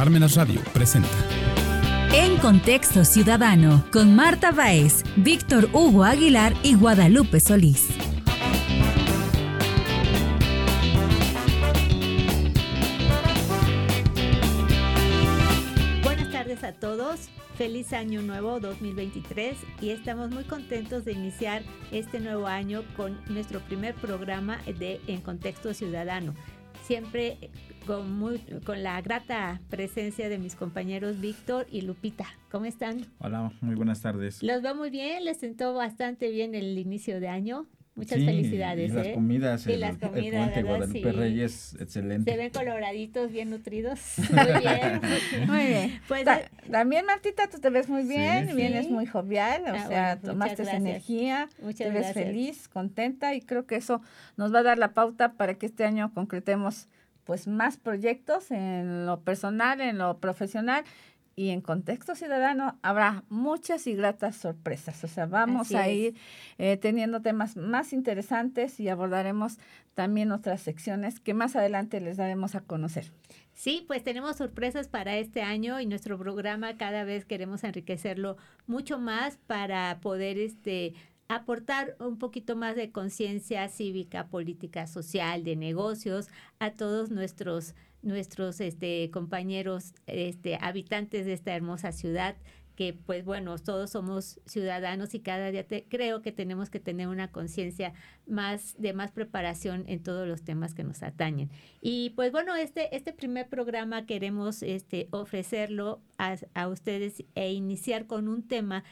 Parmenas Radio presenta. En Contexto Ciudadano, con Marta Baez, Víctor Hugo Aguilar y Guadalupe Solís. Buenas tardes a todos. Feliz año nuevo 2023 y estamos muy contentos de iniciar este nuevo año con nuestro primer programa de En Contexto Ciudadano. Siempre con, muy, con la grata presencia de mis compañeros Víctor y Lupita. ¿Cómo están? Hola, muy buenas tardes. Los veo muy bien, les sentó bastante bien el inicio de año. Muchas felicidades. Y las ¿eh? comidas, y el, las comidas, el puente Guadalupe sí. Reyes, excelente. Se ven coloraditos, bien nutridos. Muy bien. Muy bien. Pues, Ta- también, Martita, tú te ves muy bien, Sí. vienes Sí. muy jovial, o Ah, sea, bueno, tomaste muchas esa energía, Muchas te ves gracias. feliz, contenta y creo que eso nos va a dar la pauta para que este año concretemos pues más proyectos en lo personal, en lo profesional y en contexto ciudadano habrá muchas y gratas sorpresas. O sea, vamos Así a ir eh, teniendo temas más interesantes y abordaremos también otras secciones que más adelante les daremos a conocer. Sí, pues tenemos sorpresas para este año y nuestro programa cada vez queremos enriquecerlo mucho más para poder este aportar un poquito más de conciencia cívica, política, social, de negocios a todos nuestros nuestros este compañeros este habitantes de esta hermosa ciudad que pues bueno, todos somos ciudadanos y cada día te- creo que tenemos que tener una conciencia más de más preparación en todos los temas que nos atañen. Y pues bueno, este, este primer programa queremos este, ofrecerlo a, a ustedes e iniciar con un tema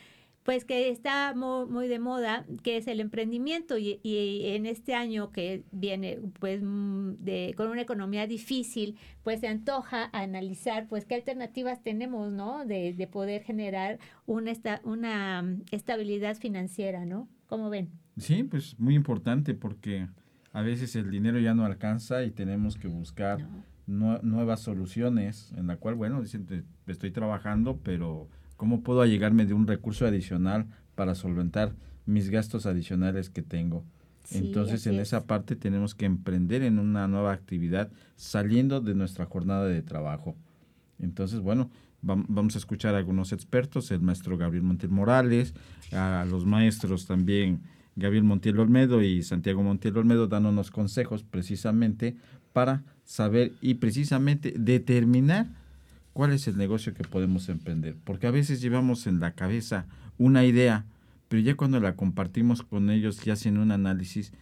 pues que está mu- muy, de moda, que es el emprendimiento y, y en este año que viene pues mm, de, con una economía difícil, pues se antoja analizar pues qué alternativas tenemos, ¿no? De, de poder generar una, esta, una mm, estabilidad financiera, ¿no? ¿Cómo ven? Sí, pues muy importante porque a veces el dinero ya no alcanza y tenemos que buscar nue- nuevas soluciones en la cual, bueno, dicen, estoy trabajando, pero ¿cómo puedo allegarme de un recurso adicional para solventar mis gastos adicionales que tengo? Sí, Entonces, en es. esa parte tenemos que emprender en una nueva actividad saliendo de nuestra jornada de trabajo. Entonces, bueno, vam- vamos a escuchar a algunos expertos, el maestro Gabriel Montiel Morales, a los maestros también Gabriel Montiel Olmedo y Santiago Montiel Olmedo dándonos consejos precisamente para saber y precisamente determinar cuál es el negocio que podemos emprender. Porque a veces llevamos en la cabeza una idea, pero ya cuando la compartimos con ellos y hacen un análisis,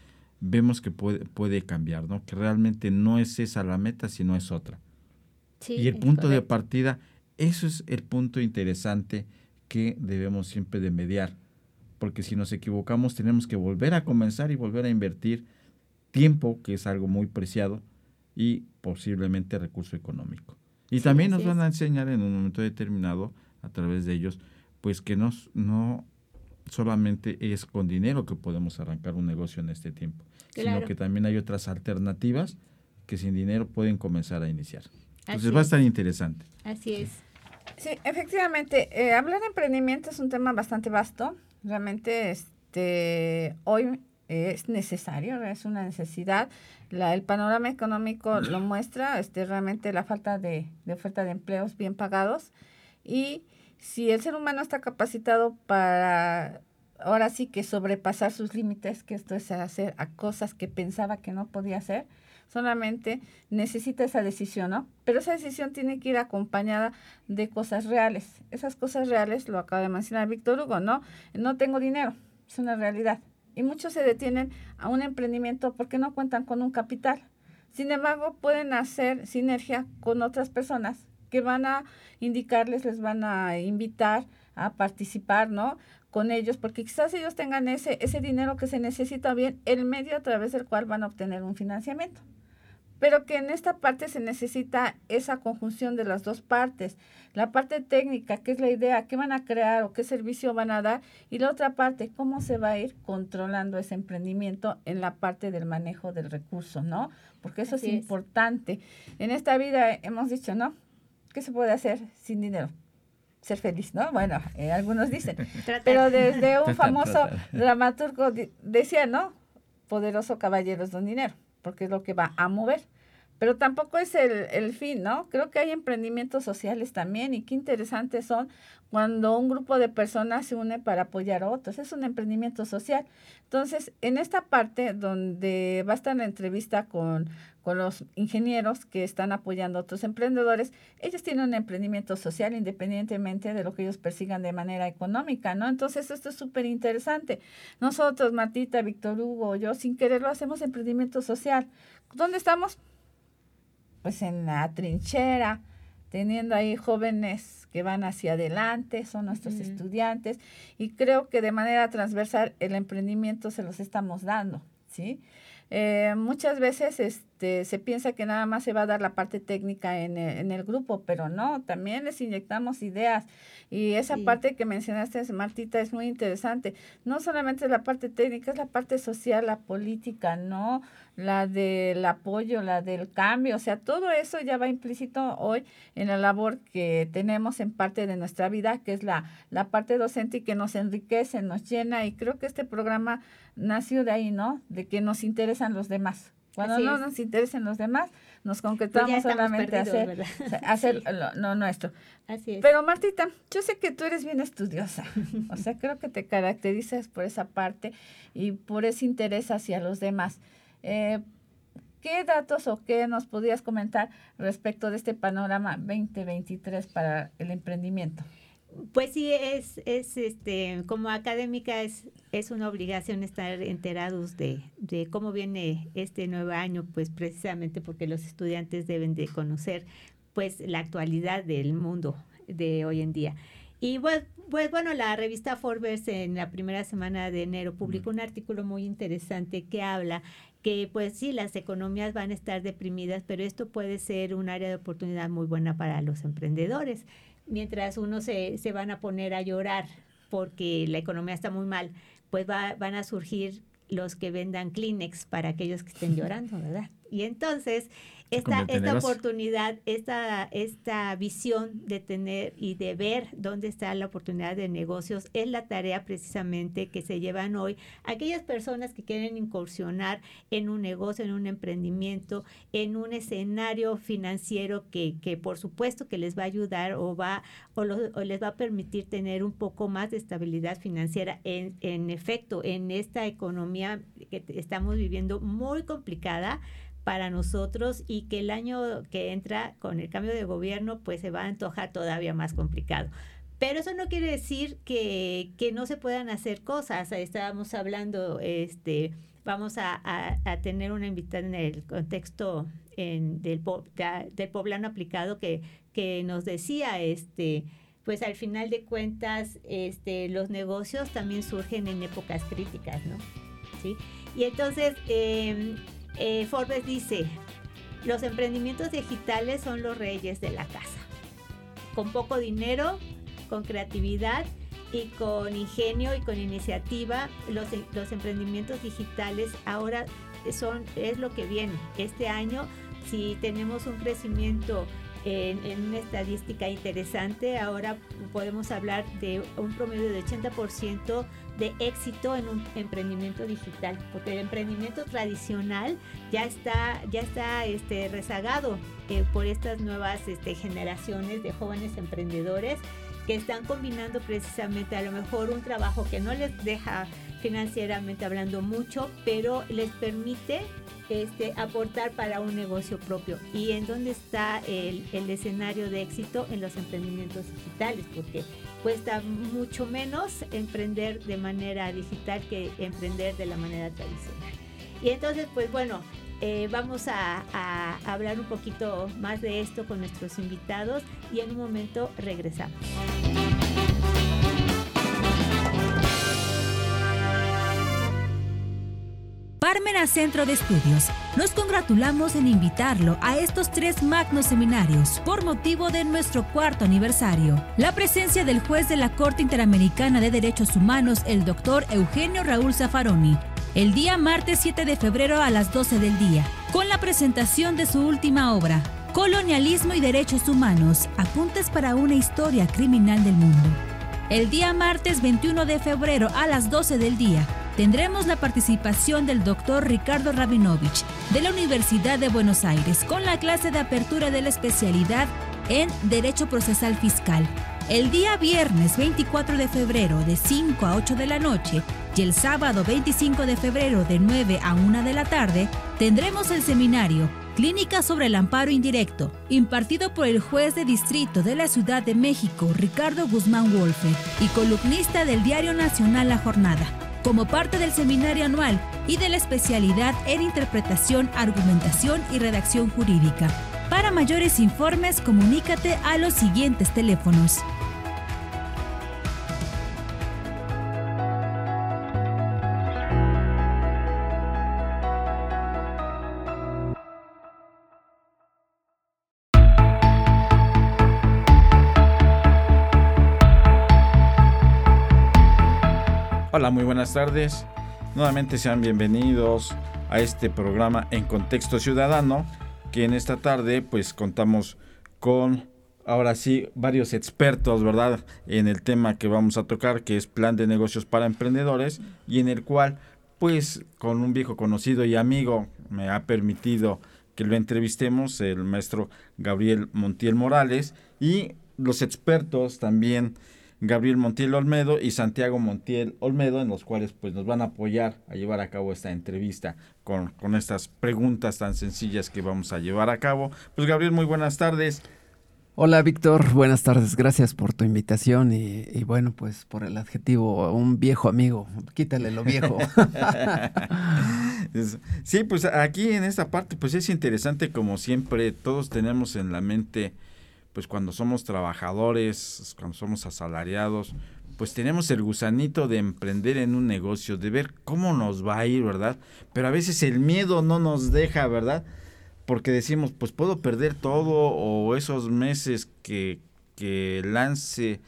vemos que puede, puede cambiar, ¿no? Que realmente no es esa la meta, sino es otra. Sí, y el punto de partida, eso es el punto interesante que debemos siempre de mediar. Porque si nos equivocamos, tenemos que volver a comenzar y volver a invertir tiempo, que es algo muy preciado, y posiblemente recurso económico. Y Sí, también nos van a enseñar en un momento determinado, a través de ellos, pues que nos, no solamente es con dinero que podemos arrancar un negocio en este tiempo, sino que también hay otras alternativas que sin dinero pueden comenzar a iniciar. Entonces Así va a es. estar interesante. Así es. Sí, efectivamente, eh, hablar de emprendimiento es un tema bastante vasto. Realmente, este, hoy es necesario, es una necesidad. La, el panorama económico lo muestra, este, realmente la falta de, de oferta de empleos bien pagados. Y si el ser humano está capacitado para, ahora sí que sobrepasar sus límites, que esto es hacer a cosas que pensaba que no podía hacer, solamente necesita esa decisión, ¿no? Pero esa decisión tiene que ir acompañada de cosas reales. Esas cosas reales, lo acaba de mencionar Víctor Hugo, ¿no? No tengo dinero, es una realidad. Y muchos se detienen a un emprendimiento porque no cuentan con un capital. Sin embargo, pueden hacer sinergia con otras personas que van a indicarles, les van a invitar a participar, ¿no? Con ellos, porque quizás ellos tengan ese, ese dinero que se necesita bien, el medio a través del cual van a obtener un financiamiento pero que en esta parte se necesita esa conjunción de las dos partes. La parte técnica, que es la idea, qué van a crear o qué servicio van a dar, y la otra parte, cómo se va a ir controlando ese emprendimiento en la parte del manejo del recurso, ¿no? Porque eso Así es es. importante. En esta vida hemos dicho, ¿no? ¿Qué se puede hacer sin dinero? Ser feliz, ¿no? Bueno, eh, algunos dicen. Pero desde un famoso dramaturgo decía, ¿no? Poderoso caballero es don dinero, porque es lo que va a mover. Pero tampoco es el, el, fin, ¿no? Creo que hay emprendimientos sociales también y qué interesantes son cuando un grupo de personas se une para apoyar a otros. Es un emprendimiento social. Entonces, en esta parte donde va a estar la entrevista con, con los ingenieros que están apoyando a otros emprendedores, ellos tienen un emprendimiento social independientemente de lo que ellos persigan de manera económica, ¿no? Entonces, esto es súper interesante. Nosotros, Martita, Víctor Hugo, yo, sin quererlo, hacemos emprendimiento social. ¿Dónde estamos? Pues en la trinchera, teniendo ahí jóvenes que van hacia adelante, son nuestros estudiantes, y creo que de manera transversal el emprendimiento se los estamos dando, ¿sí? Eh, muchas veces este, se piensa que nada más se va a dar la parte técnica en el, en el grupo, pero no, también les inyectamos ideas. Y esa parte que mencionaste, Martita, es muy interesante. No solamente la parte técnica, es la parte social, la política, ¿no? La del apoyo, la del cambio. O sea, todo eso ya va implícito hoy en la labor que tenemos en parte de nuestra vida, que es la, la parte docente y que nos enriquece, nos llena. Y creo que este programa nació de ahí, ¿no? De que nos interesan los demás. Cuando no nos interesan los demás, nos concretamos pues solamente a hacer, hacer lo, nuestro. Así es. Pero Martita, yo sé que tú eres bien estudiosa, o sea, creo que te caracterizas por esa parte y por ese interés hacia los demás. Eh, ¿Qué datos o qué nos podrías comentar respecto de este panorama 2023 para el emprendimiento? Pues sí, es, es este, como académica es, es una obligación estar enterados de, de cómo viene este nuevo año, pues precisamente porque los estudiantes deben de conocer pues la actualidad del mundo de hoy en día. Y pues, pues bueno, la revista Forbes en la primera semana de enero publicó un artículo muy interesante que habla que pues sí, las economías van a estar deprimidas, pero esto puede ser un área de oportunidad muy buena para los emprendedores mientras uno se, se van a poner a llorar porque la economía está muy mal, pues va, van a surgir los que vendan Kleenex para aquellos que estén llorando, ¿verdad? Y entonces esta, esta oportunidad, esta, esta visión de tener y de ver dónde está la oportunidad de negocios es la tarea precisamente que se llevan hoy aquellas personas que quieren incursionar en un negocio, en un emprendimiento, en un escenario financiero que, que por supuesto que les va a ayudar o, va, o, o les va a permitir tener un poco más de estabilidad financiera. En, en efecto, en esta economía que estamos viviendo muy complicada, para nosotros y que el año que entra con el cambio de gobierno pues se va a antojar todavía más complicado. Pero eso no quiere decir que, que no se puedan hacer cosas. Estábamos hablando, este, vamos a, a, tener una invitada en el contexto en, del, del poblano aplicado que, que nos decía, este, pues al final de cuentas, este, los negocios también surgen en épocas críticas, ¿no? ¿Sí? Y entonces, eh, eh, Forbes dice, los emprendimientos digitales son los reyes de la casa. Con poco dinero, con creatividad y con ingenio y con iniciativa, los, los emprendimientos digitales ahora son, es lo que viene. Este año, si tenemos un crecimiento en, una estadística interesante. Ahora podemos hablar de un promedio de 80% de éxito en un emprendimiento digital, porque el emprendimiento tradicional ya está, ya está este, rezagado eh, por estas nuevas este, generaciones de jóvenes emprendedores que están combinando precisamente a lo mejor un trabajo que no les deja financieramente hablando mucho, pero les permite este, aportar para un negocio propio. ¿Y en dónde está el, el escenario de éxito? En los emprendimientos digitales, porque cuesta mucho menos emprender de manera digital que emprender de la manera tradicional. Y entonces, pues bueno, eh, vamos a, a, hablar un poquito más de esto con nuestros invitados y en un momento regresamos. Parmena Centro de Estudios. Nos congratulamos en invitarlo a estos tres magnos seminarios por motivo de nuestro cuarto aniversario. La presencia del juez de la Corte Interamericana de Derechos Humanos, el doctor Eugenio Raúl Zaffaroni, el día martes 7 de febrero a las 12 del día, con la presentación de su última obra, Colonialismo y Derechos Humanos, apuntes para una historia criminal del mundo. El día martes 21 de febrero a las 12 del día, tendremos la participación del doctor Ricardo Rabinovich de la Universidad de Buenos Aires con la clase de apertura de la especialidad en Derecho Procesal Fiscal. El día viernes 24 de febrero de 5 a 8 de la noche y el sábado 25 de febrero de 9 a 1 de la tarde tendremos el seminario Clínica sobre el amparo indirecto, impartido por el juez de distrito de la Ciudad de México, Ricardo Guzmán Wolfe, y columnista del Diario Nacional La Jornada, como parte del seminario anual y de la especialidad en interpretación, argumentación y redacción jurídica. Para mayores informes, comunícate a los siguientes teléfonos Hola, muy buenas tardes. Nuevamente sean bienvenidos a este programa en contexto ciudadano, que en esta tarde pues contamos con ahora sí varios expertos, ¿verdad? En el tema que vamos a tocar, que es plan de negocios para emprendedores y en el cual pues con un viejo conocido y amigo me ha permitido que lo entrevistemos, el maestro Gabriel Montiel Morales y los expertos también Gabriel Montiel Olmedo y Santiago Montiel Olmedo, en los cuales pues nos van a apoyar a llevar a cabo esta entrevista con, con estas preguntas tan sencillas que vamos a llevar a cabo. Pues Gabriel, muy buenas tardes. Hola Víctor, buenas tardes, gracias por tu invitación y, y, bueno, pues por el adjetivo, un viejo amigo, quítale lo viejo. sí, pues aquí en esta parte pues es interesante como siempre, todos tenemos en la mente pues cuando somos trabajadores, cuando somos asalariados, pues tenemos el gusanito de emprender en un negocio, de ver cómo nos va a ir, ¿verdad? Pero a veces el miedo no nos deja, ¿verdad? Porque decimos, pues puedo perder todo o esos meses que, que lance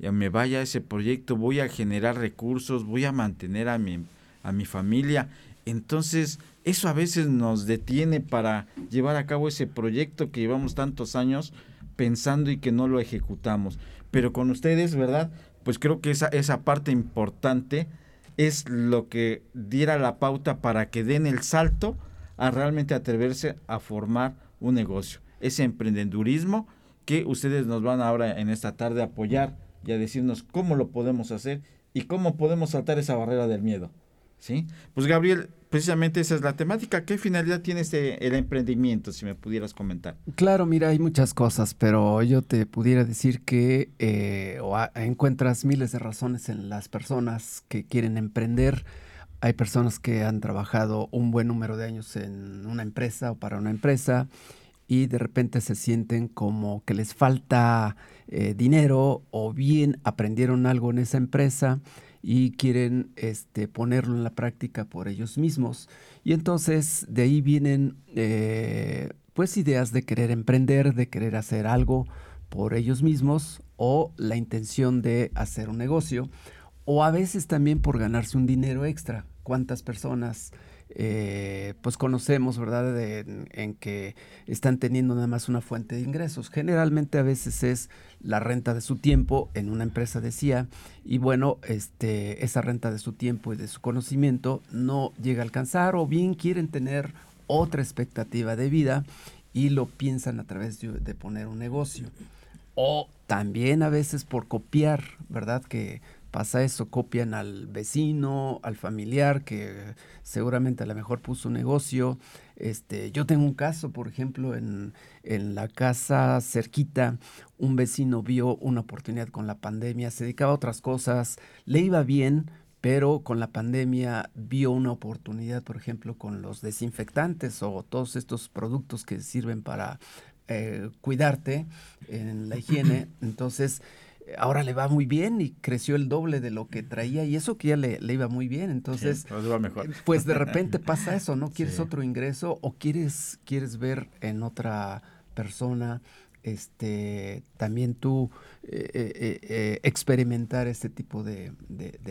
y me vaya ese proyecto, voy a generar recursos, voy a mantener a mi, a mi familia. Entonces, eso a veces nos detiene para llevar a cabo ese proyecto que llevamos tantos años pensando y que no lo ejecutamos. Pero con ustedes, ¿verdad? Pues creo que esa, esa parte importante es lo que diera la pauta para que den el salto a realmente atreverse a formar un negocio. Ese emprendedurismo que ustedes nos van ahora en esta tarde a apoyar y a decirnos cómo lo podemos hacer y cómo podemos saltar esa barrera del miedo. ¿Sí? Pues Gabriel, precisamente esa es la temática. ¿Qué finalidad tiene este, el emprendimiento, si me pudieras comentar? Claro, mira, hay muchas cosas, pero yo te pudiera decir que eh, encuentras miles de razones en las personas que quieren emprender. Hay personas que han trabajado un buen número de años en una empresa o para una empresa y de repente se sienten como que les falta eh, dinero o bien aprendieron algo en esa empresa y quieren este, ponerlo en la práctica por ellos mismos. Y entonces de ahí vienen eh, pues ideas de querer emprender, de querer hacer algo por ellos mismos o la intención de hacer un negocio o a veces también por ganarse un dinero extra. ¿Cuántas personas eh, pues conocemos, ¿verdad?, en, que están teniendo nada más una fuente de ingresos. Generalmente a veces es la renta de su tiempo en una empresa decía, y bueno, este, esa renta de su tiempo y de su conocimiento no llega a alcanzar o bien quieren tener otra expectativa de vida y lo piensan a través de, de poner un negocio. O también a veces por copiar, ¿verdad? Que pasa eso, copian al vecino, al familiar que seguramente a lo mejor puso un negocio. Este, yo tengo un caso, por ejemplo, en, en la casa cerquita, un vecino vio una oportunidad con la pandemia, se dedicaba a otras cosas, le iba bien, pero con la pandemia vio una oportunidad, por ejemplo, con los desinfectantes o todos estos productos que sirven para eh, cuidarte en la higiene. Entonces, ahora le va muy bien y creció el doble de lo que traía y eso que ya le, iba muy bien. Entonces, pues de repente pasa eso, ¿no? Quieres otro ingreso o quieres, quieres ver en otra persona este también tú eh, eh, eh, experimentar este tipo de,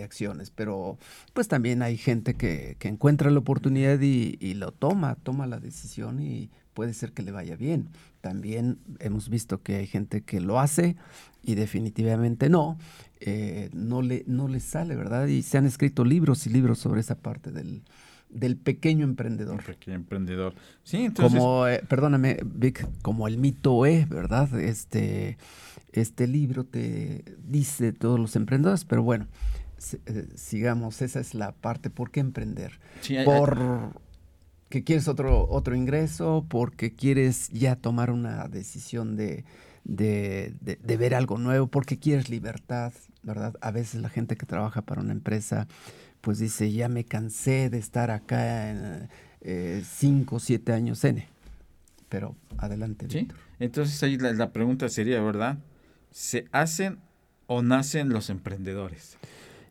acciones. Pero pues también hay gente que, que encuentra la oportunidad y, y, lo toma, toma la decisión y puede ser que le vaya bien. También hemos visto que hay gente que lo hace y definitivamente no, eh, no, le, no le sale, ¿verdad? Y se han escrito libros y libros sobre esa parte del, del pequeño emprendedor. pequeño emprendedor. Sí, entonces... Como, eh, perdóname, Vic, como el mito E, ¿verdad? Este, este libro te dice todos los emprendedores, pero bueno, eh, sigamos, esa es la parte, ¿por qué emprender? Por que quieres otro, otro ingreso, porque quieres ya tomar una decisión de, de, de, ver algo nuevo, porque quieres libertad, ¿verdad? A veces la gente que trabaja para una empresa, pues dice, ya me cansé de estar acá en eh, cinco o siete años N. Pero adelante. Sí, entonces ahí la, la pregunta sería, ¿verdad? ¿Se hacen o nacen los emprendedores?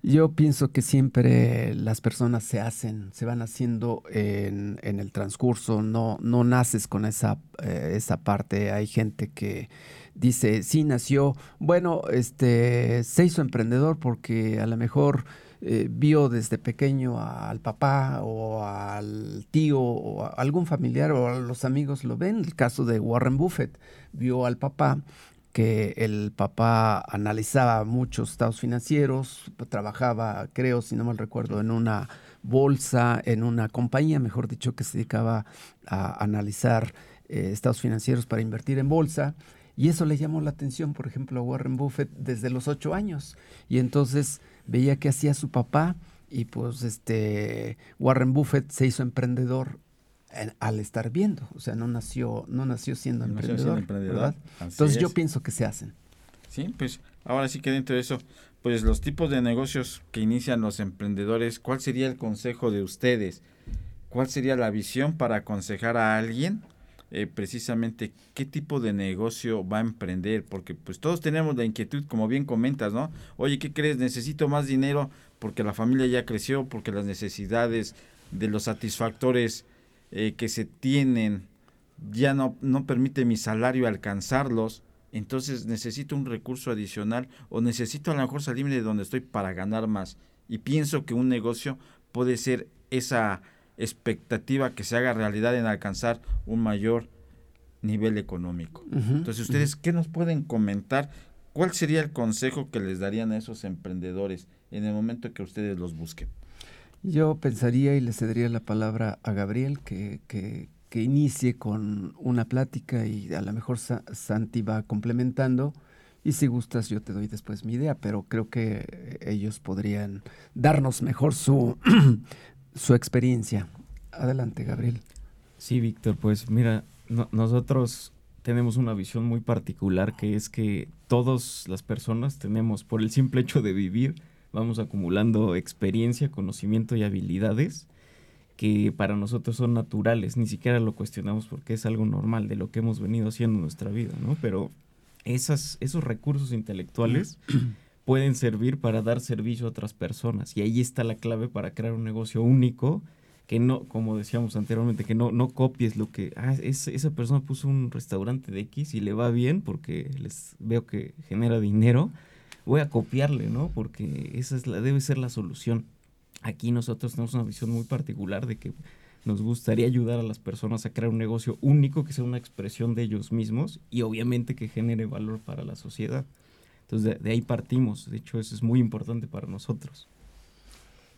Yo pienso que siempre las personas se hacen, se van haciendo en, en el transcurso, no, no naces con esa, eh, esa parte. Hay gente que dice, sí nació, bueno, este, se hizo emprendedor porque a lo mejor eh, vio desde pequeño al papá o al tío o a algún familiar o a los amigos lo ven. El caso de Warren Buffett, vio al papá que el papá analizaba muchos estados financieros, trabajaba, creo, si no mal recuerdo, en una bolsa, en una compañía, mejor dicho, que se dedicaba a analizar eh, estados financieros para invertir en bolsa. Y eso le llamó la atención, por ejemplo, a Warren Buffett desde los ocho años. Y entonces veía que hacía su papá y pues este Warren Buffett se hizo emprendedor al estar viendo, o sea, no nació, no nació siendo emprendedor, Entonces yo pienso que se hacen. Sí, pues ahora sí que dentro de eso, pues los tipos de negocios que inician los emprendedores, ¿cuál sería el consejo de ustedes? ¿Cuál sería la visión para aconsejar a alguien eh, precisamente qué tipo de negocio va a emprender? Porque pues todos tenemos la inquietud, como bien comentas, ¿no? Oye, ¿qué crees? Necesito más dinero porque la familia ya creció, porque las necesidades de los satisfactores eh, que se tienen ya no, no permite mi salario alcanzarlos, entonces necesito un recurso adicional o necesito a lo mejor salirme de donde estoy para ganar más. Y pienso que un negocio puede ser esa expectativa que se haga realidad en alcanzar un mayor nivel económico. Entonces, ustedes, ¿qué nos pueden comentar? ¿Cuál sería el consejo que les darían a esos emprendedores en el momento que ustedes los busquen? Yo pensaría y le cedería la palabra a Gabriel que, que, inicie con una plática y a lo mejor Santi va complementando. Y si gustas, yo te doy después mi idea, pero creo que ellos podrían darnos mejor su, su experiencia. Adelante, Gabriel. Sí, Víctor, pues mira, nosotros tenemos una visión muy particular que es que todas las personas tenemos, por el simple hecho de vivir, vamos acumulando experiencia, conocimiento y habilidades que para nosotros son naturales, ni siquiera lo cuestionamos porque es algo normal de lo que hemos venido haciendo en nuestra vida, ¿no? Pero esas, esos recursos intelectuales pueden servir para dar servicio a otras personas y ahí está la clave para crear un negocio único que no, como decíamos anteriormente, que no, no copies lo que, ah, esa persona puso un restaurante de X y le va bien porque les veo que genera dinero, voy a copiarle, ¿no? Porque esa es la, debe ser la solución. Aquí nosotros tenemos una visión muy particular de que nos gustaría ayudar a las personas a crear un negocio único que sea una expresión de ellos mismos y obviamente que genere valor para la sociedad. Entonces de, ahí partimos. De hecho, eso es muy importante para nosotros.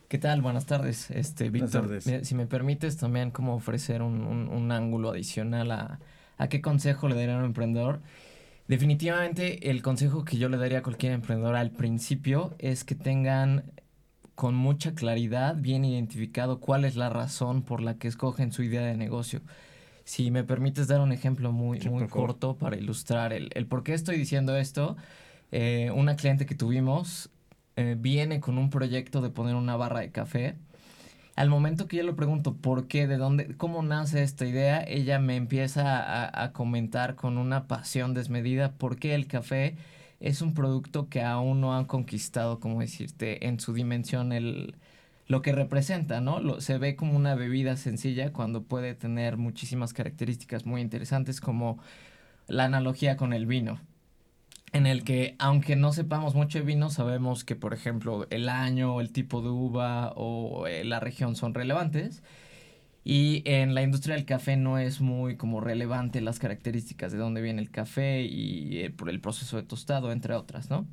¿Qué tal? Buenas tardes, este Víctor. Si me permites también como ofrecer un, un, ángulo adicional a, a qué consejo le daría a un emprendedor. Definitivamente el consejo que yo le daría a cualquier emprendedor al principio es que tengan con mucha claridad bien identificado cuál es la razón por la que escogen su idea de negocio. Si me permites dar un ejemplo muy, muy corto para ilustrar el, el, por qué estoy diciendo esto, eh, una cliente que tuvimos eh, viene con un proyecto de poner una barra de café al momento que yo le pregunto por qué, de dónde, cómo nace esta idea, ella me empieza a, comentar con una pasión desmedida por qué el café es un producto que aún no han conquistado, como decirte, en su dimensión el, lo que representa, ¿no? Lo, se ve como una bebida sencilla cuando puede tener muchísimas características muy interesantes como la analogía con el vino en el que aunque no sepamos mucho de vino, sabemos que por ejemplo el año, el tipo de uva o eh, la región son relevantes. Y en la industria del café no es muy como relevante las características de dónde viene el café y eh, por el proceso de tostado, entre otras, ¿no?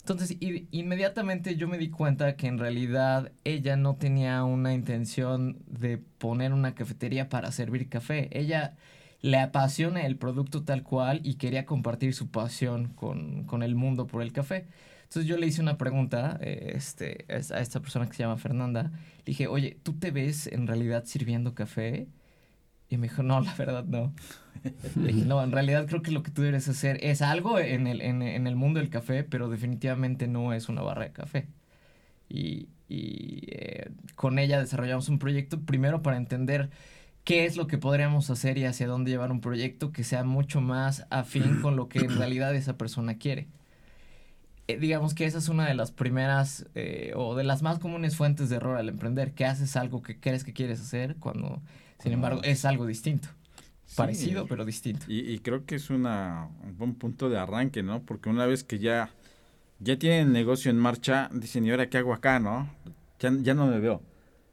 Entonces, inmediatamente yo me di cuenta que en realidad ella no tenía una intención de poner una cafetería para servir café. Ella le apasiona el producto tal cual y quería compartir su pasión con, con el mundo por el café. Entonces yo le hice una pregunta eh, este, a esta persona que se llama Fernanda. Le dije, oye, ¿tú te ves en realidad sirviendo café? Y me dijo, no, la verdad no. le dije, no, en realidad creo que lo que tú debes hacer es algo en el, en, en el mundo del café, pero definitivamente no es una barra de café. Y, y eh, con ella desarrollamos un proyecto primero para entender qué es lo que podríamos hacer y hacia dónde llevar un proyecto que sea mucho más afín con lo que en realidad esa persona quiere. Eh, digamos que esa es una de las primeras eh, o de las más comunes fuentes de error al emprender, que haces algo que crees que quieres hacer cuando, sin embargo, es algo distinto. Parecido, pero distinto. Y, creo que es una, un buen punto de arranque, ¿no? Porque una vez que ya, ya tienen el negocio en marcha, dicen, ¿y ahora qué hago acá, no? Ya, ya no me veo.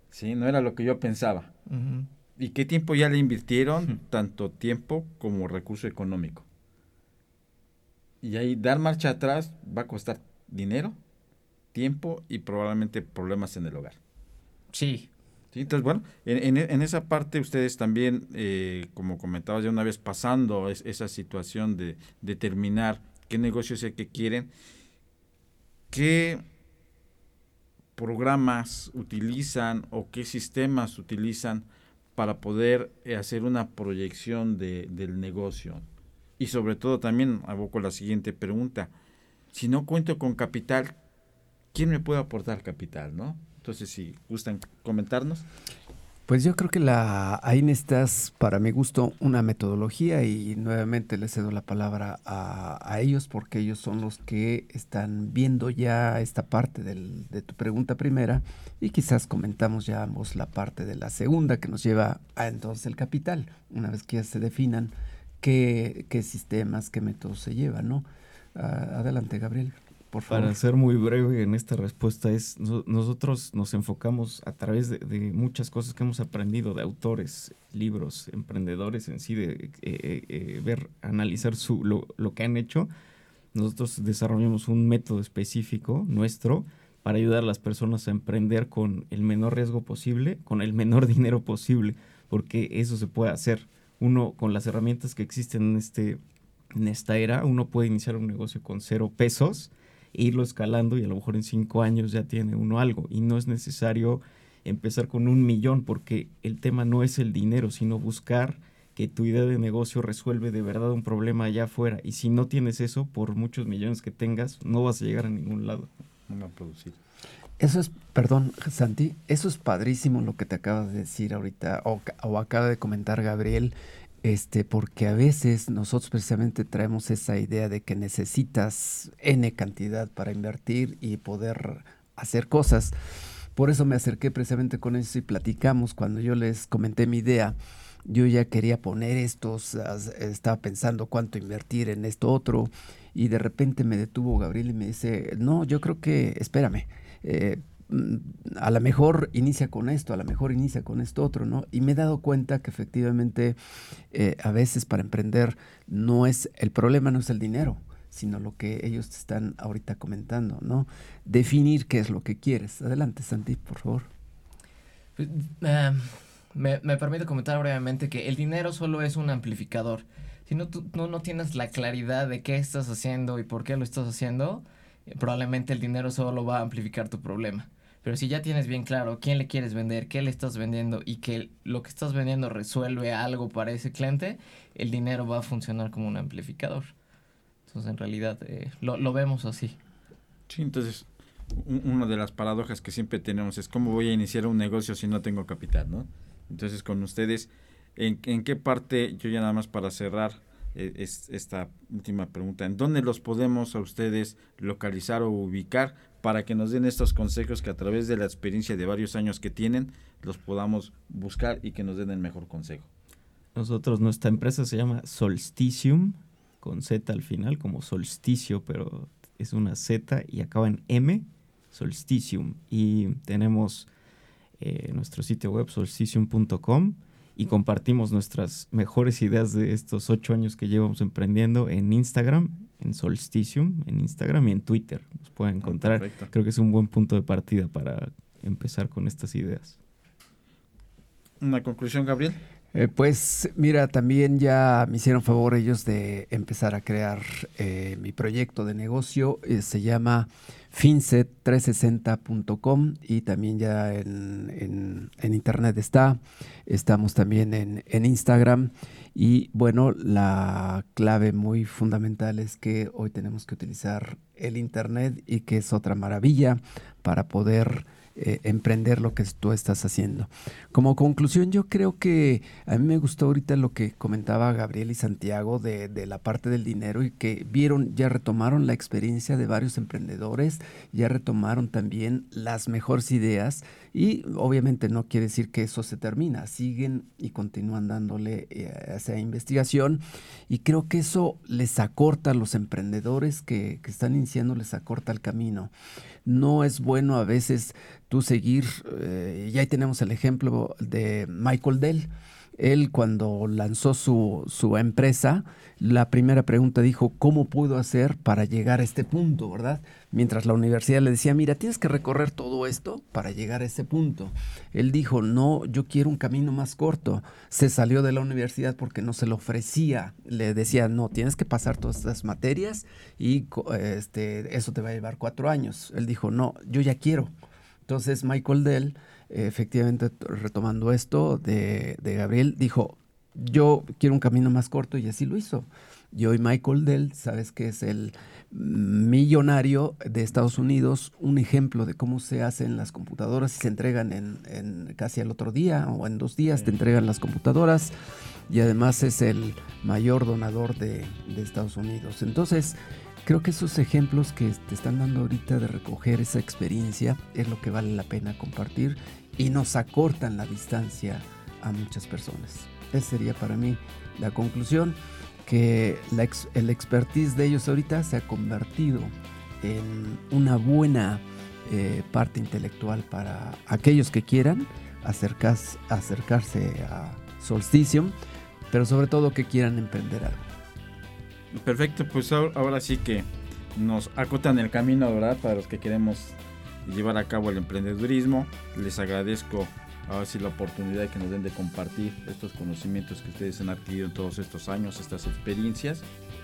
Sí, no era lo que yo pensaba. ¿Y qué tiempo ya le invirtieron? Tanto tiempo como recurso económico. Y ahí dar marcha atrás va a costar dinero, tiempo y probablemente problemas en el hogar. Sí. sí entonces, bueno, en, en, esa parte ustedes también, eh, como comentabas ya una vez pasando esa situación de determinar qué negocio es el que quieren, qué programas utilizan o qué sistemas utilizan para poder eh, hacer una proyección de, del negocio. Y sobre todo también aboco la siguiente pregunta. Si no cuento con capital, ¿quién me puede aportar capital, no? Entonces, si gustan comentarnos. Pues yo creo que la, ahí necesitas, para mi gusto, una metodología y nuevamente les cedo la palabra a, ellos porque ellos son los que están viendo ya esta parte del, de tu pregunta primera y quizás comentamos ya ambos la parte de la segunda que nos lleva a entonces el capital, una vez que ya se definan qué, qué sistemas, qué métodos se llevan, ¿no? Ah, adelante, Gabriel. Por favor. Para ser muy breve en esta respuesta es, nosotros nos enfocamos a través de, muchas cosas que hemos aprendido de autores, libros, emprendedores en sí, de eh, eh, eh, ver, analizar su, lo, lo, que han hecho. Nosotros desarrollamos un método específico nuestro para ayudar a las personas a emprender con el menor riesgo posible, con el menor dinero posible, porque eso se puede hacer uno con las herramientas que existen en, este, en esta era, uno puede iniciar un negocio con cero pesos irlo escalando y a lo mejor en cinco años ya tiene uno algo. Y no es necesario empezar con un millón porque el tema no es el dinero, sino buscar que tu idea de negocio resuelve de verdad un problema allá afuera. Y si no tienes eso, por muchos millones que tengas, no vas a llegar a ningún lado. No va a producir. Eso es, perdón, Santi, eso es padrísimo lo que te acabas de decir ahorita, o, o, acaba de comentar Gabriel, este, porque a veces nosotros precisamente traemos esa idea de que necesitas N cantidad para invertir y poder hacer cosas. Por eso me acerqué precisamente con eso y platicamos cuando yo les comenté mi idea. Yo ya quería poner estos, estaba pensando cuánto invertir en esto otro, y de repente me detuvo Gabriel y me dice, no, yo creo que, espérame, eh, a lo mejor inicia con esto, a lo mejor inicia con esto otro, ¿no? Y me he dado cuenta que efectivamente eh, a veces para emprender no es, el problema no es el dinero, sino lo que ellos te están ahorita comentando, ¿no? Definir qué es lo que quieres. Adelante, Santi, por favor. Pues, em, me, me permito comentar brevemente que el dinero solo es un amplificador. Si no, tú no, no tienes la claridad de qué estás haciendo y por qué lo estás haciendo, eh, probablemente el dinero solo va a amplificar tu problema. Pero si ya tienes bien claro quién le quieres vender, qué le estás vendiendo y que lo que estás vendiendo resuelve algo para ese cliente, el dinero va a funcionar como un amplificador. Entonces, en realidad, eh, lo, lo, vemos así. Sí, entonces, una de las paradojas que siempre tenemos es cómo voy a iniciar un negocio si no tengo capital, ¿no? Entonces, con ustedes, ¿en, en qué parte, yo ya nada más para cerrar, eh, es esta última pregunta. ¿En dónde los podemos a ustedes localizar o ubicar para que nos den estos consejos que a través de la experiencia de varios años que tienen los podamos buscar y que nos den el mejor consejo? Nosotros, nuestra empresa se llama Solsticium, con Z al final, como solsticio, pero es una Z y acaba en M, Solsticium. Y tenemos eh, nuestro sitio web solsticium.com y compartimos nuestras mejores ideas de estos ocho años que llevamos emprendiendo en Instagram, en Solsticium, en Instagram y en Twitter. Nos pueden ah, encontrar. Creo que es un buen punto de partida para empezar con estas ideas. Una conclusión, Gabriel. Eh, pues mira, también ya me hicieron favor ellos de empezar a crear eh, mi proyecto de negocio. Eh, se llama finset360.com y también ya en, internet está. Estamos también en, en, Instagram. Y bueno, la clave muy fundamental es que hoy tenemos que utilizar el internet y que es otra maravilla para poder eh, emprender lo que tú estás haciendo. Como conclusión, yo creo que a mí me gustó ahorita lo que comentaba Gabriel y Santiago de, de, la parte del dinero y que vieron, ya retomaron la experiencia de varios emprendedores, ya retomaron también las mejores ideas y obviamente no quiere decir que eso se termina, siguen y continúan dándole eh, esa investigación y creo que eso les acorta a los emprendedores que, que están iniciando, les acorta el camino no es bueno a veces tú seguir, eh, y ahí tenemos el ejemplo de Michael Dell. Él cuando lanzó su, su, empresa, la primera pregunta dijo, ¿cómo puedo hacer para llegar a este punto, verdad? Mientras la universidad le decía, mira, tienes que recorrer todo esto para llegar a ese punto. Él dijo, no, yo quiero un camino más corto. Se salió de la universidad porque no se lo ofrecía. Le decía, no, tienes que pasar todas estas materias y este, eso te va a llevar cuatro años. Él dijo, no, yo ya quiero. Entonces Michael Dell efectivamente retomando esto de, Gabriel, dijo, yo quiero un camino más corto y así lo hizo. Y hoy Michael Dell, sabes que es el millonario de Estados Unidos, un ejemplo de cómo se hacen las computadoras y se entregan en, casi al otro día o en dos días te entregan las computadoras y además es el mayor donador de, de Estados Unidos. Entonces, Creo que esos ejemplos que te están dando ahorita de recoger esa experiencia es lo que vale la pena compartir y nos acortan la distancia a muchas personas. Esa sería para mí la conclusión, que el expertise de ellos ahorita se ha convertido en una buena eh, parte intelectual para aquellos que quieran acercarse, acercarse a Solsticium, pero sobre todo que quieran emprender algo. Perfecto, pues ahora sí que nos acotan el camino, ¿verdad? Para los que queremos llevar a cabo el emprendedurismo. Les agradezco ahora sí la oportunidad que nos den de compartir estos conocimientos que ustedes han adquirido en todos estos años, estas experiencias.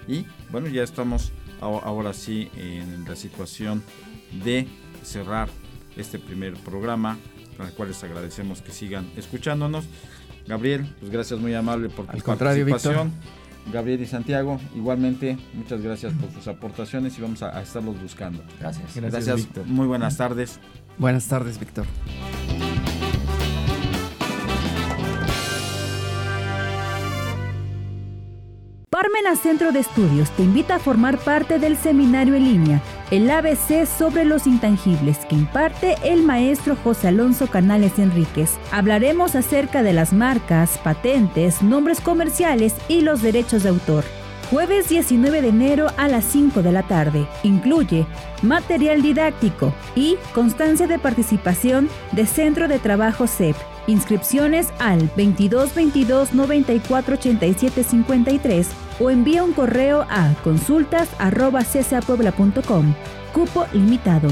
Y bueno, ya estamos ahora sí en la situación de cerrar este primer programa, con el cual les agradecemos que sigan escuchándonos. Gabriel, pues gracias muy amable por tu participación. Gabriel y Santiago, igualmente, muchas gracias por sus aportaciones y vamos a, estarlos buscando. Gracias. Gracias, Muy buenas tardes. Buenas tardes, Víctor. Parmena Centro de Estudios te invita a formar parte del seminario en línea, el ABC sobre los intangibles, que imparte el maestro José Alonso Canales Enríquez. Hablaremos acerca de las marcas, patentes, nombres comerciales y los derechos de autor. Jueves 19 de enero a las 5 de la tarde. Incluye material didáctico y constancia de participación de Centro de Trabajo CEP. Inscripciones al 22 22 94 87 53 o envía un correo a consultas.csapuebla.com. Cupo limitado.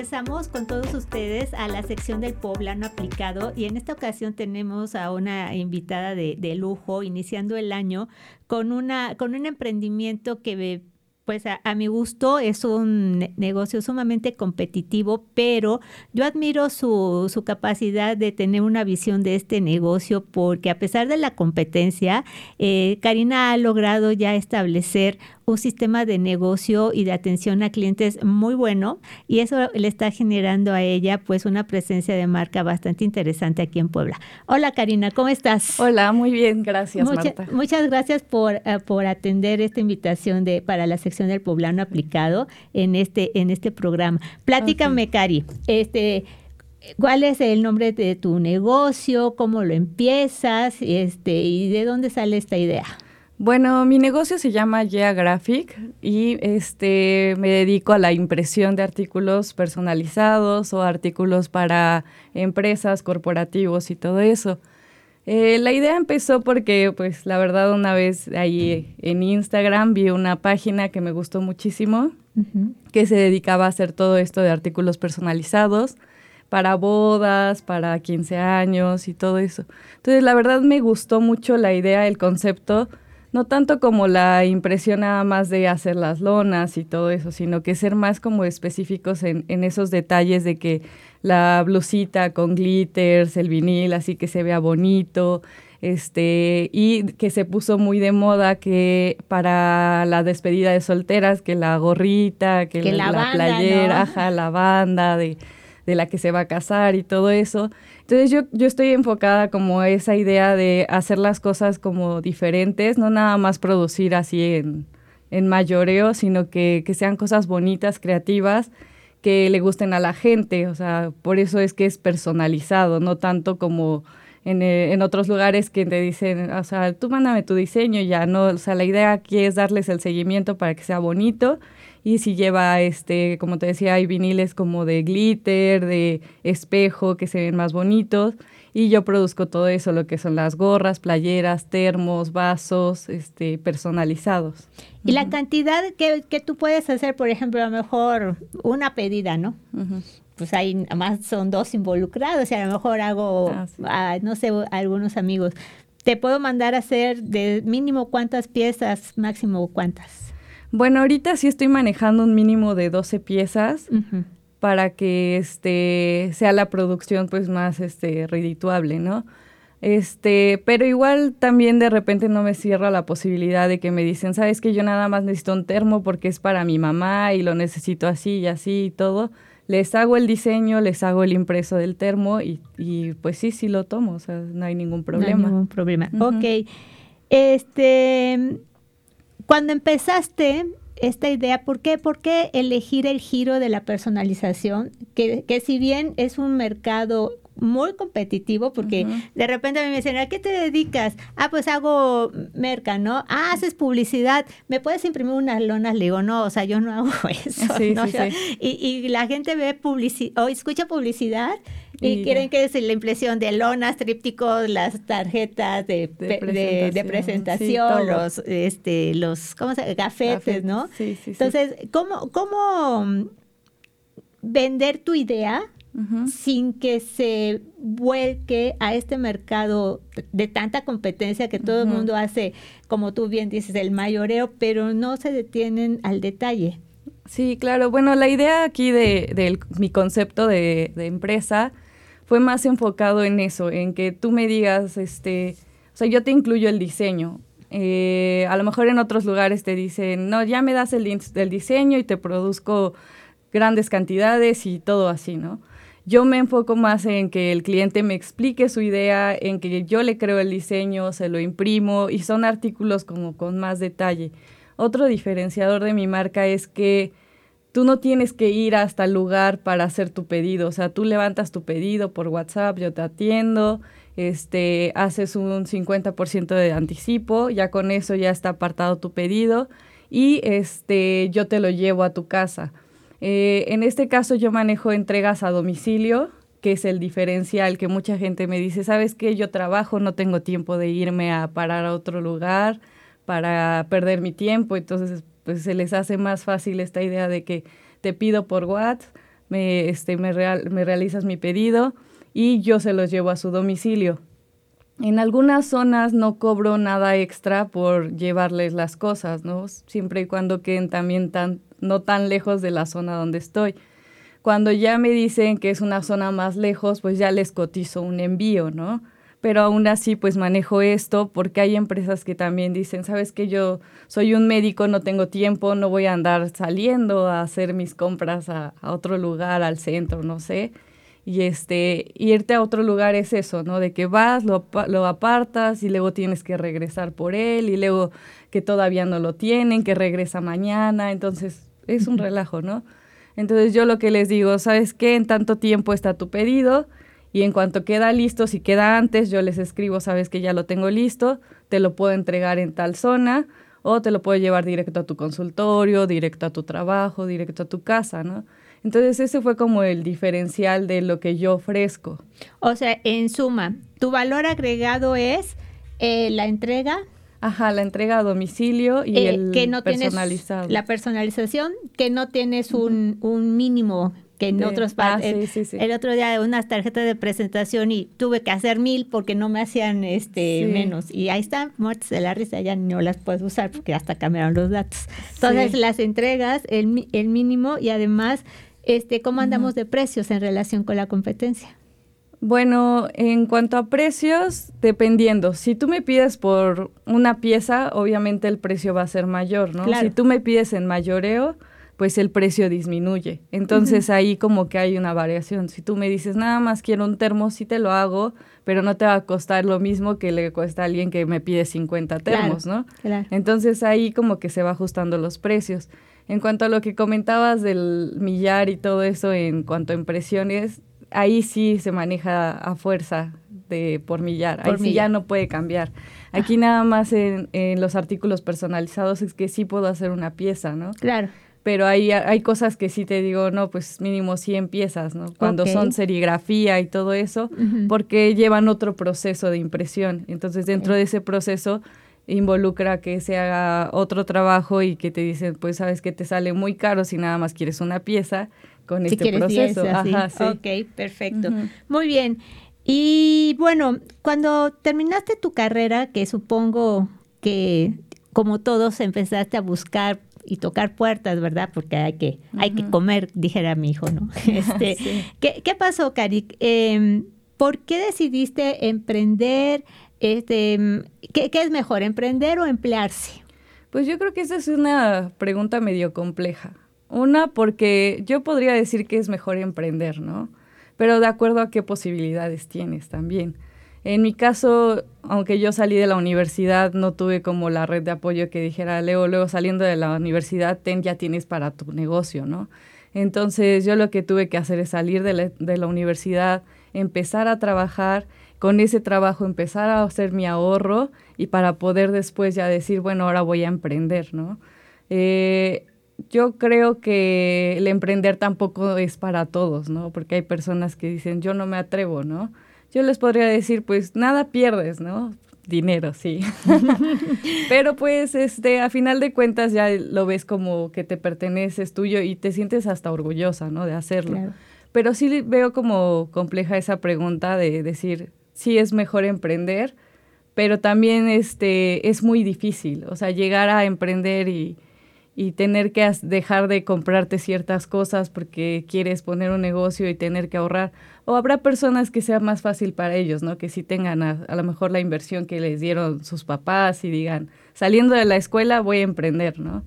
Regresamos con todos ustedes a la sección del poblano aplicado y en esta ocasión tenemos a una invitada de, lujo iniciando el año con, una, con un emprendimiento que pues a, mi gusto es un negocio sumamente competitivo, pero yo admiro su, su, capacidad de tener una visión de este negocio porque a pesar de la competencia, eh, Karina ha logrado ya establecer un sistema de negocio y de atención a clientes muy bueno y eso le está generando a ella pues una presencia de marca bastante interesante aquí en Puebla. Hola Karina, ¿cómo estás? Hola, muy bien, gracias Marta. Muchas gracias por, eh, por atender esta invitación de para la sección del poblano aplicado en este en este programa. Platícame, Cari, este ¿Cuál es el nombre de tu negocio? ¿Cómo lo empiezas? Este, ¿Y de dónde sale esta idea? Bueno, mi negocio se llama Yeah Graphic y este me dedico a la impresión de artículos personalizados o artículos para empresas, corporativos y todo eso. Eh, la idea empezó porque, pues, la verdad, una vez ahí en Instagram vi una página que me gustó muchísimo, que se dedicaba a hacer todo esto de artículos personalizados para bodas, para 15 años y todo eso. Entonces, la verdad me gustó mucho la idea, el concepto, no tanto como la impresión nada más de hacer las lonas y todo eso, sino que ser más como específicos en, en esos detalles de que la blusita con glitters, el vinil, así que se vea bonito, este, y que se puso muy de moda que para la despedida de solteras, que la gorrita, que, la, playera, la banda de de la que se va a casar y todo eso. Entonces yo, yo estoy enfocada como esa idea de hacer las cosas como diferentes, no nada más producir así en, en mayoreo, sino que, que sean cosas bonitas, creativas, que le gusten a la gente. O sea, por eso es que es personalizado, no tanto como en, eh, en, otros lugares que te dicen, o sea, tú mándame tu diseño ya, ¿no? O sea, la idea aquí es darles el seguimiento para que sea bonito y si lleva, este, como te decía, hay viniles como de glitter, de espejo, que se ven más bonitos. Y yo produzco todo eso, lo que son las gorras, playeras, termos, vasos, este, personalizados. Y la cantidad que, que, tú puedes hacer, por ejemplo, a lo mejor una pedida, ¿no? Pues hay, más son dos involucrados y a lo mejor hago, ah, no sé, algunos amigos. Te puedo mandar a hacer de mínimo cuántas piezas, máximo cuántas. Bueno, ahorita sí estoy manejando un mínimo de 12 piezas para que este sea la producción pues más este redituable, ¿no? Este, pero igual también de repente no me cierra la posibilidad de que me dicen, sabes que yo nada más necesito un termo porque es para mi mamá y lo necesito así y así y todo. Les hago el diseño, les hago el impreso del termo y, y pues sí, sí lo tomo, o sea, no hay ningún problema. No hay ningún problema. Ok. Este, cuando empezaste esta idea, ¿por qué? ¿Por qué elegir el giro de la personalización? Que, que si bien es un mercado muy competitivo porque de repente me dicen, ¿a qué te dedicas? Ah, pues hago merca, ¿no? Ah, haces publicidad, ¿me puedes imprimir unas lonas? Le digo, no, o sea, yo no hago eso. ¿no? Y, y, la gente ve publicidad o escucha publicidad y, quieren que es la impresión de lonas, trípticos, las tarjetas de, de presentación, los, este, los, ¿cómo se llama? Gafetes, ¿no? Entonces, ¿cómo, ¿cómo vender tu idea? Sin que se vuelque a este mercado de tanta competencia que todo el mundo hace, como tú bien dices, el mayoreo, pero no se detienen al detalle. Sí, claro. Bueno, la idea aquí de, mi concepto de, empresa fue más enfocado en eso, en que tú me digas, este, o sea, yo te incluyo el diseño. Eh, a lo mejor en otros lugares te dicen, no, ya me das el, el diseño y te produzco grandes cantidades y todo así, ¿no? Yo me enfoco más en que el cliente me explique su idea, en que yo le creo el diseño, se lo imprimo y son artículos como con más detalle. Otro diferenciador de mi marca es que tú no tienes que ir hasta el lugar para hacer tu pedido, o sea, tú levantas tu pedido por WhatsApp, yo te atiendo, este, haces un 50% de anticipo, ya con eso ya está apartado tu pedido y este, yo te lo llevo a tu casa. Eh, en este caso yo manejo entregas a domicilio, que es el diferencial que mucha gente me dice, sabes que yo trabajo, no tengo tiempo de irme a parar a otro lugar para perder mi tiempo, entonces pues se les hace más fácil esta idea de que te pido por WhatsApp, me, este, me realizas mi pedido y yo se los llevo a su domicilio. En algunas zonas no cobro nada extra por llevarles las cosas, ¿no? Siempre y cuando queden también tan, no tan lejos de la zona donde estoy. Cuando ya me dicen que es una zona más lejos, pues ya les cotizo un envío, ¿no? Pero aún así, pues manejo esto porque hay empresas que también dicen, sabes que yo soy un médico, no tengo tiempo, no voy a andar saliendo a hacer mis compras a, otro lugar, al centro, no sé. Y este, irte a otro lugar es eso, ¿no? De que vas, lo, lo apartas y luego tienes que regresar por él y luego que todavía no lo tienen, que regresa mañana. Entonces, es un relajo, ¿no? Entonces yo lo que les digo, ¿sabes qué? En tanto tiempo está tu pedido y en cuanto queda listo, si queda antes, yo les escribo, sabes que ya lo tengo listo, te lo puedo entregar en tal zona o te lo puedo llevar directo a tu consultorio, directo a tu trabajo, directo a tu casa, ¿no? Entonces ese fue como el diferencial de lo que yo ofrezco. O sea, en suma, tu valor agregado es eh, la entrega. Ajá, la entrega a domicilio y eh, el que no personalizado. la personalización, que no tienes un, un mínimo que en otros ah, el, el, otro día unas tarjetas de presentación y tuve que hacer mil porque no me hacían este menos. Y ahí están muertes de la risa ya no las puedes usar porque hasta cambiaron los datos. Entonces las entregas el, el mínimo y además este, ¿Cómo andamos de precios en relación con la competencia? Bueno, en cuanto a precios, dependiendo. Si tú me pides por una pieza, obviamente el precio va a ser mayor, ¿no? Si tú me pides en mayoreo, pues el precio disminuye. Entonces ahí como que hay una variación. Si tú me dices, nada más quiero un termo, sí te lo hago, pero no te va a costar lo mismo que le cuesta a alguien que me pide 50 termos, ¿no? Entonces ahí como que se va ajustando los precios. En cuanto a lo que comentabas del millar y todo eso en cuanto a impresiones, ahí sí se maneja a fuerza de por millar. ahí sí ya no puede cambiar. Aquí nada más en, los artículos personalizados es que sí puedo hacer una pieza, ¿no? Claro. Pero hay, hay cosas que sí te digo, no, pues mínimo 100 piezas, ¿no? Cuando son serigrafía y todo eso, porque llevan otro proceso de impresión. Entonces, dentro de ese proceso involucra que se haga otro trabajo y que te dicen, pues sabes que te sale muy caro si nada más quieres una pieza con este proceso. Ok, perfecto. Muy bien. Y bueno, cuando terminaste tu carrera, que supongo que como todos empezaste a buscar y tocar puertas, ¿verdad? Porque hay que, hay que comer, dijera mi hijo, ¿no? Este, ¿qué, ¿qué, pasó, Cari? Em, ¿Por qué decidiste emprender? Este, ¿qué, es mejor, emprender o emplearse? Pues yo creo que esa es una pregunta medio compleja. Una, porque yo podría decir que es mejor emprender, ¿no? Pero de acuerdo a qué posibilidades tienes también. En mi caso, aunque yo salí de la universidad, no tuve como la red de apoyo que dijera, Leo, luego saliendo de la universidad, ten, ya tienes para tu negocio, ¿no? Entonces yo lo que tuve que hacer es salir de la, universidad, empezar a trabajar con ese trabajo empezar a hacer mi ahorro y para poder después ya decir, bueno, ahora voy a emprender, ¿no? Eh, yo creo que el emprender tampoco es para todos, ¿no? Porque hay personas que dicen, yo no me atrevo, ¿no? Yo les podría decir, pues nada pierdes, ¿no? Dinero, sí. Pero pues, este, a final de cuentas ya lo ves como que te pertenece, es tuyo y te sientes hasta orgullosa, ¿no? De hacerlo. Pero sí veo como compleja esa pregunta de decir, sí es mejor emprender, pero también este, es muy difícil, o sea, llegar a emprender y, y tener que dejar de comprarte ciertas cosas porque quieres poner un negocio y tener que ahorrar. O habrá personas que sea más fácil para ellos, ¿no? Que sí tengan a, lo mejor la inversión que les dieron sus papás y digan, saliendo de la escuela voy a emprender, ¿no?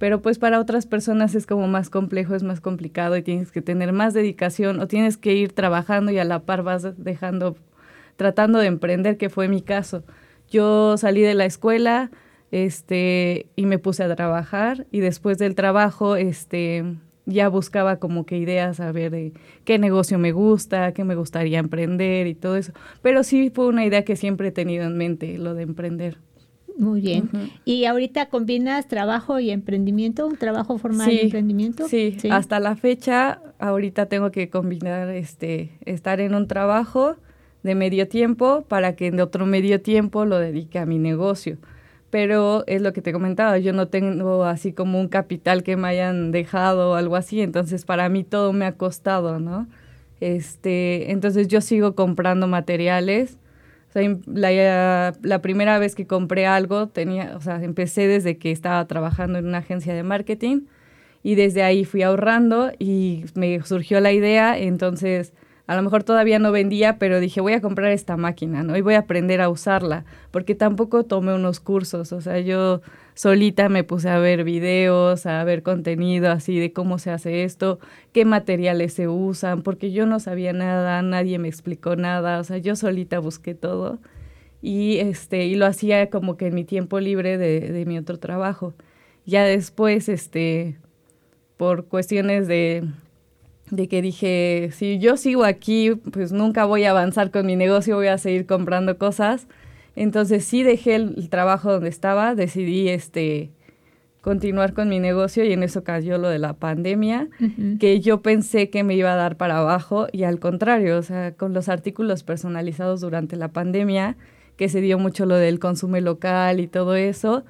Pero pues para otras personas es como más complejo, es más complicado y tienes que tener más dedicación o tienes que ir trabajando y a la par vas dejando tratando de emprender, que fue mi caso. Yo salí de la escuela este, y me puse a trabajar y después del trabajo este, ya buscaba como que ideas a ver de qué negocio me gusta, qué me gustaría emprender y todo eso. Pero sí fue una idea que siempre he tenido en mente, lo de emprender. Muy bien. ¿Y ahorita combinas trabajo y emprendimiento? ¿Un trabajo formal y emprendimiento? Sí, sí, hasta la fecha, ahorita tengo que combinar este, estar en un trabajo de medio tiempo para que en otro medio tiempo lo dedique a mi negocio. Pero es lo que te comentaba, yo no tengo así como un capital que me hayan dejado o algo así, entonces para mí todo me ha costado, ¿no? Este, entonces yo sigo comprando materiales. O sea, la, la, primera vez que compré algo tenía, o sea, empecé desde que estaba trabajando en una agencia de marketing y desde ahí fui ahorrando y me surgió la idea, entonces a lo mejor todavía no vendía, pero dije, voy a comprar esta máquina, ¿no? Y voy a aprender a usarla, porque tampoco tomé unos cursos, o sea, yo solita me puse a ver videos, a ver contenido así de cómo se hace esto, qué materiales se usan, porque yo no sabía nada, nadie me explicó nada, o sea, yo solita busqué todo y este y lo hacía como que en mi tiempo libre de, de mi otro trabajo. Ya después, este, por cuestiones de, de que dije, si yo sigo aquí, pues nunca voy a avanzar con mi negocio, voy a seguir comprando cosas. Entonces sí dejé el, trabajo donde estaba, decidí este continuar con mi negocio y en eso cayó lo de la pandemia, que yo pensé que me iba a dar para abajo y al contrario, o sea, con los artículos personalizados durante la pandemia, que se dio mucho lo del consumo local y todo eso,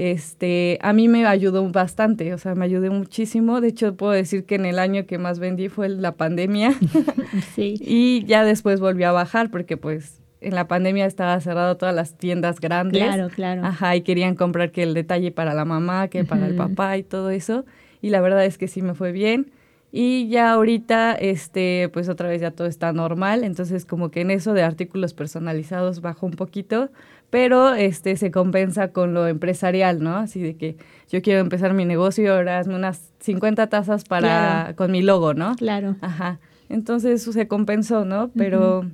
este, a mí me ayudó bastante, o sea, me ayudó muchísimo. De hecho, puedo decir que en el año que más vendí fue la pandemia. sí. y ya después volvió a bajar porque pues en la pandemia estaba cerrado todas las tiendas grandes. Claro, claro. Ajá, y querían comprar que el detalle para la mamá, que para el papá y todo eso. Y la verdad es que sí me fue bien. Y ya ahorita, este, pues otra vez ya todo está normal, entonces como que en eso de artículos personalizados bajó un poquito, pero este se compensa con lo empresarial, ¿no? Así de que yo quiero empezar mi negocio y ahora hazme unas 50 tazas para con mi logo, ¿no? Claro. Ajá. Entonces eso se compensó, ¿no? Pero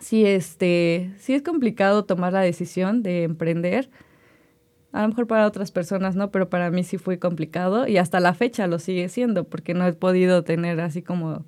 sí este sí es complicado tomar la decisión de emprender. A lo mejor para otras personas no, pero para mí sí fue complicado y hasta la fecha lo sigue siendo porque no he podido tener así como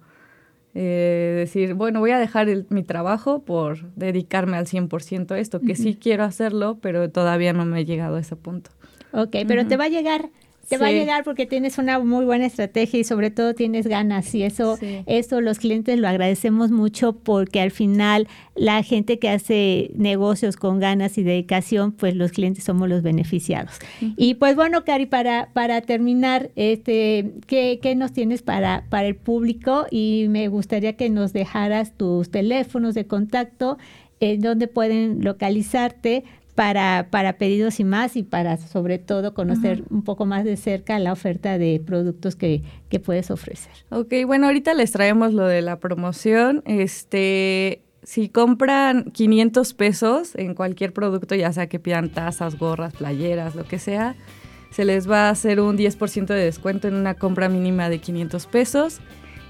eh, decir, bueno, voy a dejar mi trabajo por dedicarme al 100% a esto, que sí quiero hacerlo, pero todavía no me he llegado a ese punto. Ok, pero te va a llegar te va a llegar porque tienes una muy buena estrategia y sobre todo tienes ganas y eso, eso los clientes lo agradecemos mucho porque al final la gente que hace negocios con ganas y dedicación, pues los clientes somos los beneficiados. Y pues bueno, Cari, para, para terminar, este, ¿qué, ¿qué, nos tienes para, para el público? Y me gustaría que nos dejaras tus teléfonos de contacto, en donde pueden localizarte para, para pedidos y más y para sobre todo conocer un poco más de cerca la oferta de productos que, que, puedes ofrecer. Ok, bueno, ahorita les traemos lo de la promoción. Este, si compran 500 pesos en cualquier producto, ya sea que pidan tazas, gorras, playeras, lo que sea, se les va a hacer un 10% de descuento en una compra mínima de 500 pesos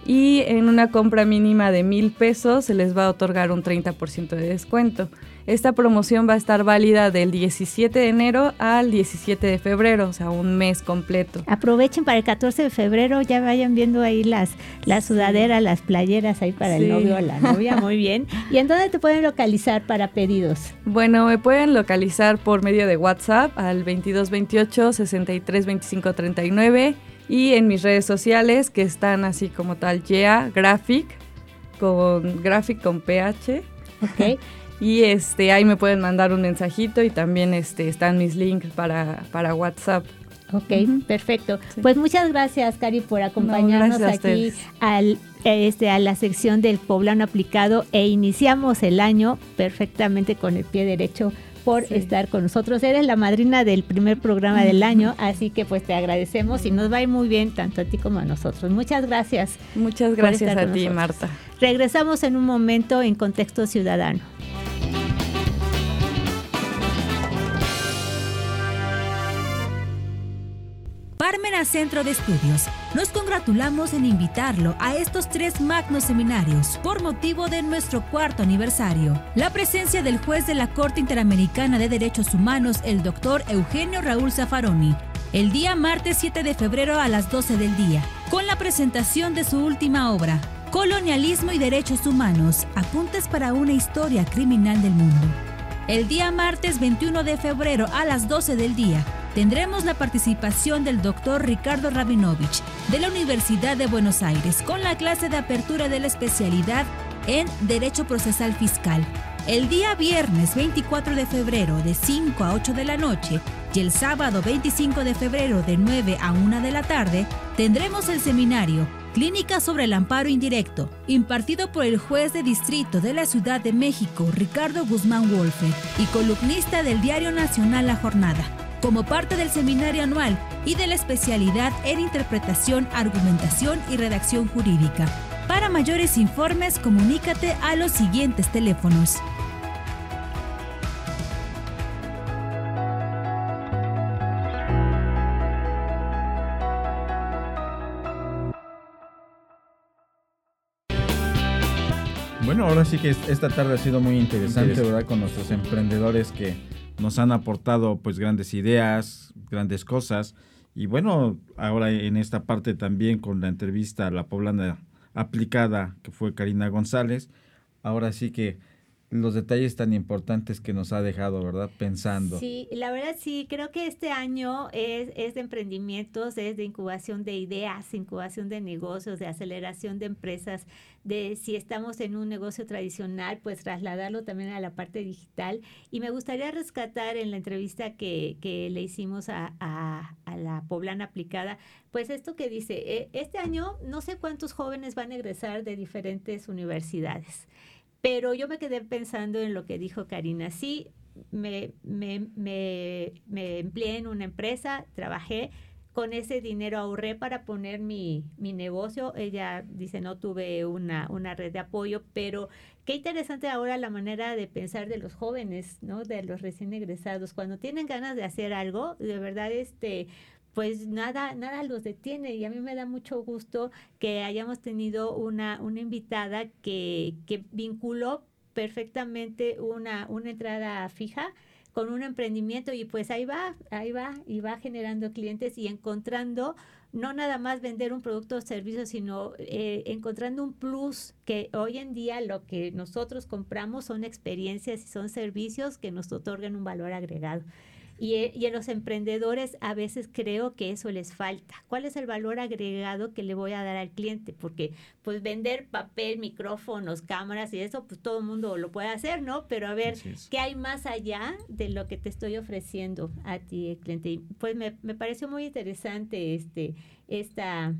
y en una compra mínima de 1000 pesos se les va a otorgar un 30% de descuento. Esta promoción va a estar válida del 17 de enero al 17 de febrero, o sea, un mes completo. Aprovechen para el 14 de febrero, ya vayan viendo ahí las, las sudaderas, las playeras ahí para el novio o la novia, muy bien. ¿Y en dónde te pueden localizar para pedidos? Bueno, me pueden localizar por medio de WhatsApp al 2228 63 25 39 y en mis redes sociales que están así como tal, Yeah Graphic, con Graphic con PH. Ok. Y este, ahí me pueden mandar un mensajito y también este, están mis links para, para WhatsApp. Ok, perfecto. Pues muchas gracias, Cari, por acompañarnos aquí al, este, a la sección del poblano aplicado e iniciamos el año perfectamente con el pie derecho por estar con nosotros. Eres la madrina del primer programa del año, así que pues te agradecemos y nos va a ir muy bien tanto a ti como a nosotros. Muchas gracias. Muchas gracias a ti, Marta. Regresamos en un momento en Contexto Ciudadano. Parmena Centro de Estudios. Nos congratulamos en invitarlo a estos tres magnos seminarios por motivo de nuestro cuarto aniversario. La presencia del juez de la Corte Interamericana de Derechos Humanos, el doctor Eugenio Raúl Zaffaroni, el día martes 7 de febrero a las 12 del día, con la presentación de su última obra, Colonialismo y Derechos Humanos, apuntes para una historia criminal del mundo. El día martes 21 de febrero a las 12 del día, tendremos la participación del doctor Ricardo Rabinovich de la Universidad de Buenos Aires con la clase de apertura de la especialidad en Derecho Procesal Fiscal. El día viernes 24 de febrero de 5 a 8 de la noche y el sábado 25 de febrero de 9 a 1 de la tarde tendremos el seminario Clínica sobre el amparo indirecto, impartido por el juez de distrito de la Ciudad de México, Ricardo Guzmán Wolfe, y columnista del Diario Nacional La Jornada como parte del seminario anual y de la especialidad en interpretación, argumentación y redacción jurídica. Para mayores informes, comunícate a los siguientes teléfonos. Bueno, ahora sí que esta tarde ha sido muy interesante, ¿verdad? Con nuestros emprendedores que nos han aportado pues grandes ideas, grandes cosas. Y bueno, ahora en esta parte también con la entrevista a la poblana aplicada que fue Karina González, ahora sí que los detalles tan importantes que nos ha dejado, ¿verdad? Pensando. Sí, la verdad sí, creo que este año es, es de emprendimientos, es de incubación de ideas, incubación de negocios, de aceleración de empresas, de si estamos en un negocio tradicional, pues trasladarlo también a la parte digital. Y me gustaría rescatar en la entrevista que, que le hicimos a, a, a la poblana aplicada, pues esto que dice, eh, este año no sé cuántos jóvenes van a egresar de diferentes universidades. Pero yo me quedé pensando en lo que dijo Karina. Sí, me, me, me, me empleé en una empresa, trabajé, con ese dinero ahorré para poner mi, mi negocio. Ella dice, no tuve una, una red de apoyo, pero qué interesante ahora la manera de pensar de los jóvenes, ¿no? De los recién egresados. Cuando tienen ganas de hacer algo, de verdad, este, pues nada, nada los detiene. Y a mí me da mucho gusto que hayamos tenido una, una invitada que, que vinculó perfectamente una, una entrada fija con un emprendimiento y pues ahí va, ahí va y va generando clientes y encontrando no nada más vender un producto o servicio, sino eh, encontrando un plus que hoy en día lo que nosotros compramos son experiencias y son servicios que nos otorgan un valor agregado. Y, eh, y, en los emprendedores a veces creo que eso les falta. ¿Cuál es el valor agregado que le voy a dar al cliente? Porque pues vender papel, micrófonos, cámaras y eso, pues todo el mundo lo puede hacer, ¿no? Pero a ver, ¿qué hay más allá de lo que te estoy ofreciendo a ti, cliente? pues me, me pareció muy interesante este, esta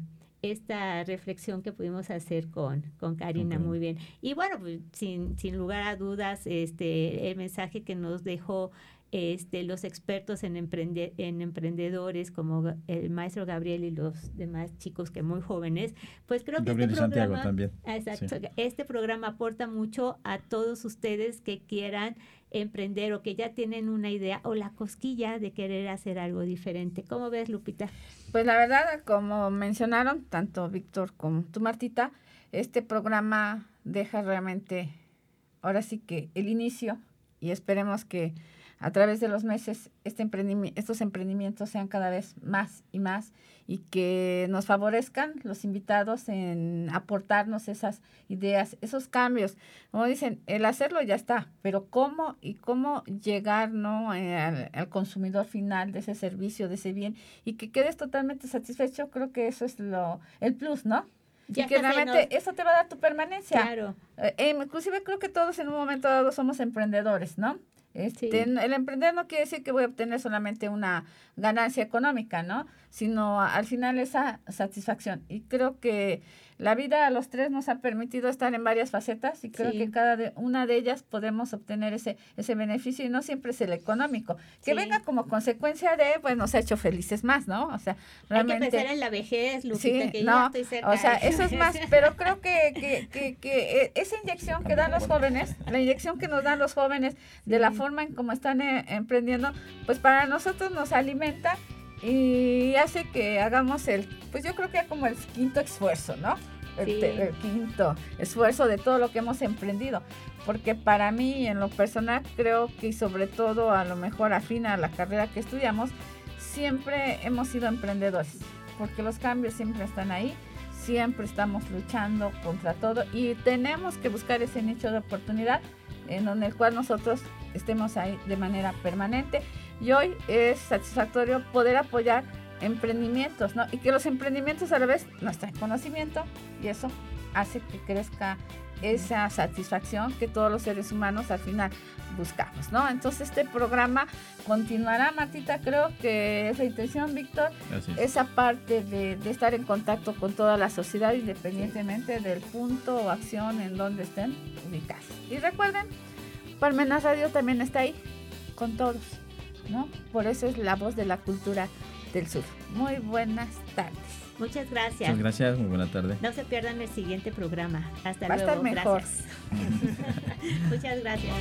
esta reflexión que pudimos hacer con, con Karina muy bien. Y bueno, pues, sin, sin lugar a dudas, este el mensaje que nos dejó este, los expertos en, emprende, en emprendedores como el maestro Gabriel y los demás chicos que muy jóvenes, pues creo que este programa, también. Exacto, este programa aporta mucho a todos ustedes que quieran emprender o que ya tienen una idea o la cosquilla de querer hacer algo diferente. ¿Cómo ves, Lupita? Pues la verdad, como mencionaron tanto Víctor como tú, Martita, este programa deja realmente, ahora sí que el inicio y esperemos que a través de los meses este estos emprendimientos sean cada vez más y más y que nos favorezcan los invitados en aportarnos esas ideas, esos cambios. Como dicen, el hacerlo ya está, pero cómo y cómo llegar ¿no? Eh, al, consumidor final de ese servicio, de ese bien y que quedes totalmente satisfecho, creo que eso es lo el plus, ¿no? y que realmente eso te va a dar tu permanencia. Claro. Eh, inclusive creo que todos en un momento dado somos emprendedores, ¿no? Este, El emprender no quiere decir que voy a obtener solamente una ganancia económica, ¿no? Sino al final esa satisfacción. Y creo que la vida a los tres nos ha permitido estar en varias facetas y creo que cada de, una de ellas podemos obtener ese, ese beneficio y no siempre es el económico. Que venga como consecuencia de, pues nos ha hecho felices más, ¿no? O sea, realmente... Hay que pensar en la vejez, Lupita, que no, estoy cerca. O sea, eso es más, pero creo que, que, que, que, eh, esa inyección que dan los jóvenes, la inyección que nos dan los jóvenes de la forma en cómo están eh, emprendiendo, pues para nosotros nos alimenta y hace que hagamos el, pues yo creo que como el quinto esfuerzo, ¿no? El, quinto esfuerzo de todo lo que hemos emprendido. Porque para mí, en lo personal, creo que sobre todo a lo mejor afina a la carrera que estudiamos, siempre hemos sido emprendedores. Porque los cambios siempre están ahí, siempre estamos luchando contra todo y tenemos que buscar ese nicho de oportunidad en el cual nosotros estemos ahí de manera permanente y hoy es satisfactorio poder apoyar emprendimientos, ¿no? Y que los emprendimientos a la vez nos traen conocimiento y eso hace que crezca esa satisfacción que todos los seres humanos al final buscamos, ¿no? Entonces este programa continuará, Martita, creo que es la intención, Víctor, esa parte de, de, estar en contacto con toda la sociedad independientemente del punto o acción en donde estén ubicados. Y recuerden, Parmenas Radio también está ahí con todos. ¿no? Por eso es la voz de la cultura del sur. Muy buenas tardes. Muchas gracias. Muchas gracias, muy buena tarde. No se pierdan el siguiente programa. Hasta luego. mejor. Muchas gracias.